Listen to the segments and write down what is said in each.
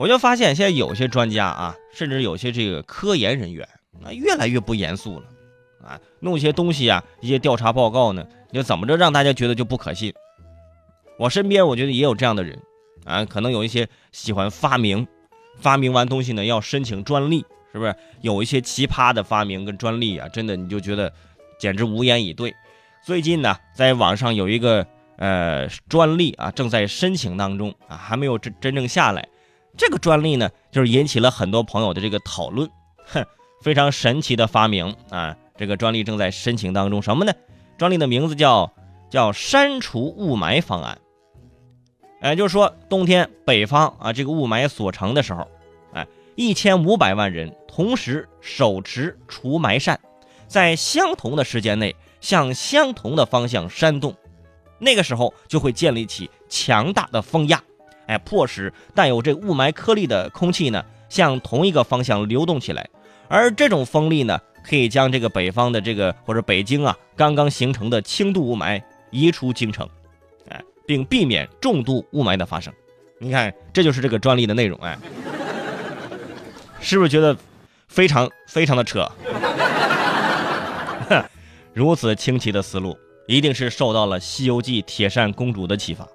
我就发现现在有些专家啊，甚至有些这个科研人员啊，越来越不严肃了啊，弄一些东西啊，一些调查报告呢，就怎么着让大家觉得就不可信。我身边我觉得也有这样的人啊，可能有一些喜欢发明，发明完东西呢要申请专利，是不是？有一些奇葩的发明跟专利啊，真的你就觉得简直无言以对。最近呢，在网上有一个呃专利啊，正在申请当中啊，还没有真真正下来。这个专利呢，就是引起了很多朋友的这个讨论。哼，非常神奇的发明啊！这个专利正在申请当中，什么呢？专利的名字叫叫删除雾霾方案。哎，就是说冬天北方啊，这个雾霾所成的时候，哎，一千五百万人同时手持除霾扇，在相同的时间内向相同的方向扇动，那个时候就会建立起强大的风压。哎，迫使带有这雾霾颗粒的空气呢，向同一个方向流动起来，而这种风力呢，可以将这个北方的这个或者北京啊刚刚形成的轻度雾霾移出京城，哎，并避免重度雾霾的发生。你看，这就是这个专利的内容，哎，是不是觉得非常非常的扯？如此清奇的思路，一定是受到了《西游记》铁扇公主的启发。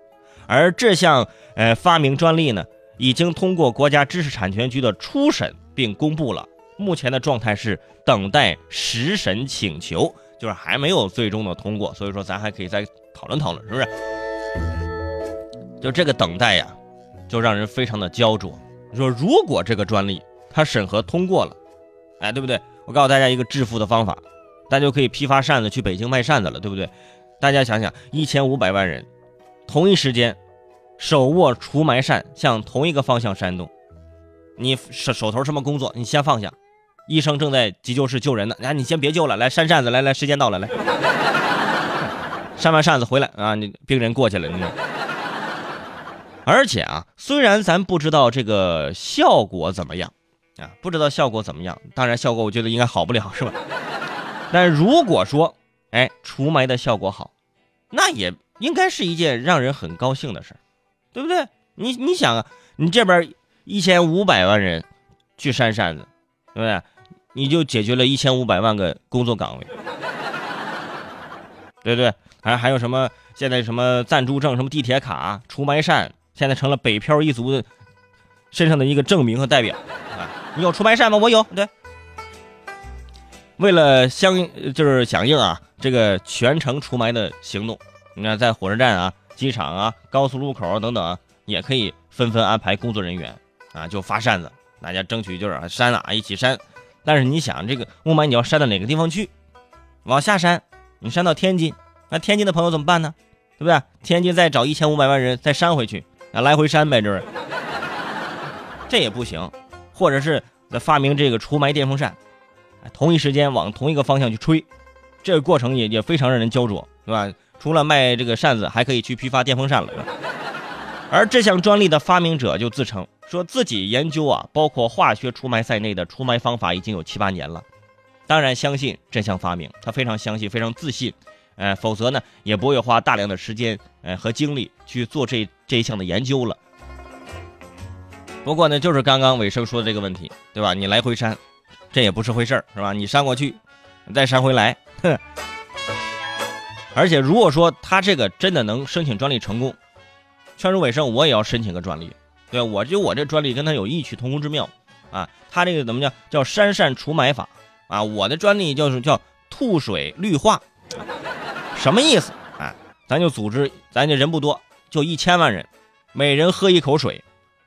而这项呃发明专利呢，已经通过国家知识产权局的初审并公布了。目前的状态是等待实审请求，就是还没有最终的通过。所以说，咱还可以再讨论讨论，是不是？就这个等待呀，就让人非常的焦灼。你说，如果这个专利它审核通过了，哎，对不对？我告诉大家一个致富的方法，大家就可以批发扇子去北京卖扇子了，对不对？大家想想，一千五百万人。同一时间，手握除霾扇向同一个方向扇动。你手手头什么工作？你先放下。医生正在急救室救人呢，哎，你先别救了，来扇扇子，来来，时间到了，来扇完扇子回来啊，你病人过去了，你。而且啊，虽然咱不知道这个效果怎么样啊，不知道效果怎么样，当然效果我觉得应该好不了，是吧？但如果说，哎，除霾的效果好，那也。应该是一件让人很高兴的事儿，对不对？你你想啊，你这边一千五百万人去扇扇子，对不对？你就解决了一千五百万个工作岗位，对不对？还还有什么？现在什么暂住证、什么地铁卡、除霾扇，现在成了北漂一族的身上的一个证明和代表！你有除霾扇吗？我有。对，为了相就是响应啊，这个全程除霾的行动。你看，在火车站啊、机场啊、高速路口等等，也可以纷纷安排工作人员啊，就发扇子，大家争取就是扇啊，一起扇。但是你想，这个雾霾你要扇到哪个地方去？往下扇，你扇到天津，那天津的朋友怎么办呢？对不对？天津再找一千五百万人再扇回去，啊，来回扇呗，这是。这也不行，或者是发明这个除霾电风扇，同一时间往同一个方向去吹，这个过程也也非常让人焦灼，对吧？除了卖这个扇子，还可以去批发电风扇了。而这项专利的发明者就自称说自己研究啊，包括化学除霾在内的除霾方法已经有七八年了。当然相信这项发明，他非常相信，非常自信。呃，否则呢，也不会花大量的时间呃和精力去做这这一项的研究了。不过呢，就是刚刚尾声说的这个问题，对吧？你来回扇，这也不是回事儿，是吧？你扇过去，再扇回来，哼。而且，如果说他这个真的能申请专利成功，劝说尾声，我也要申请个专利，对我就我这专利跟他有异曲同工之妙啊。他这个怎么叫叫山扇除霾法啊？我的专利就是叫吐水绿化，什么意思啊？咱就组织，咱这人不多，就一千万人，每人喝一口水，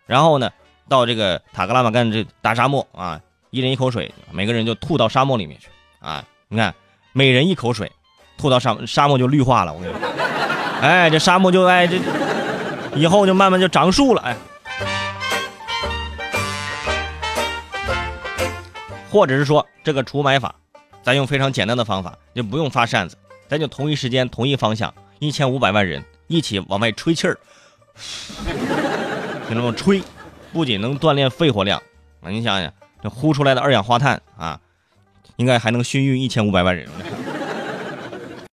然后呢，到这个塔克拉玛干这大沙漠啊，一人一口水，每个人就吐到沙漠里面去啊。你看，每人一口水。吐到沙沙漠就绿化了，我跟你说，哎，这沙漠就哎这以后就慢慢就长树了，哎，或者是说这个除霾法，咱用非常简单的方法，就不用发扇子，咱就同一时间同一方向，一千五百万人一起往外吹气儿，就那么吹，不仅能锻炼肺活量啊，你想想这呼出来的二氧化碳啊，应该还能熏晕一千五百万人。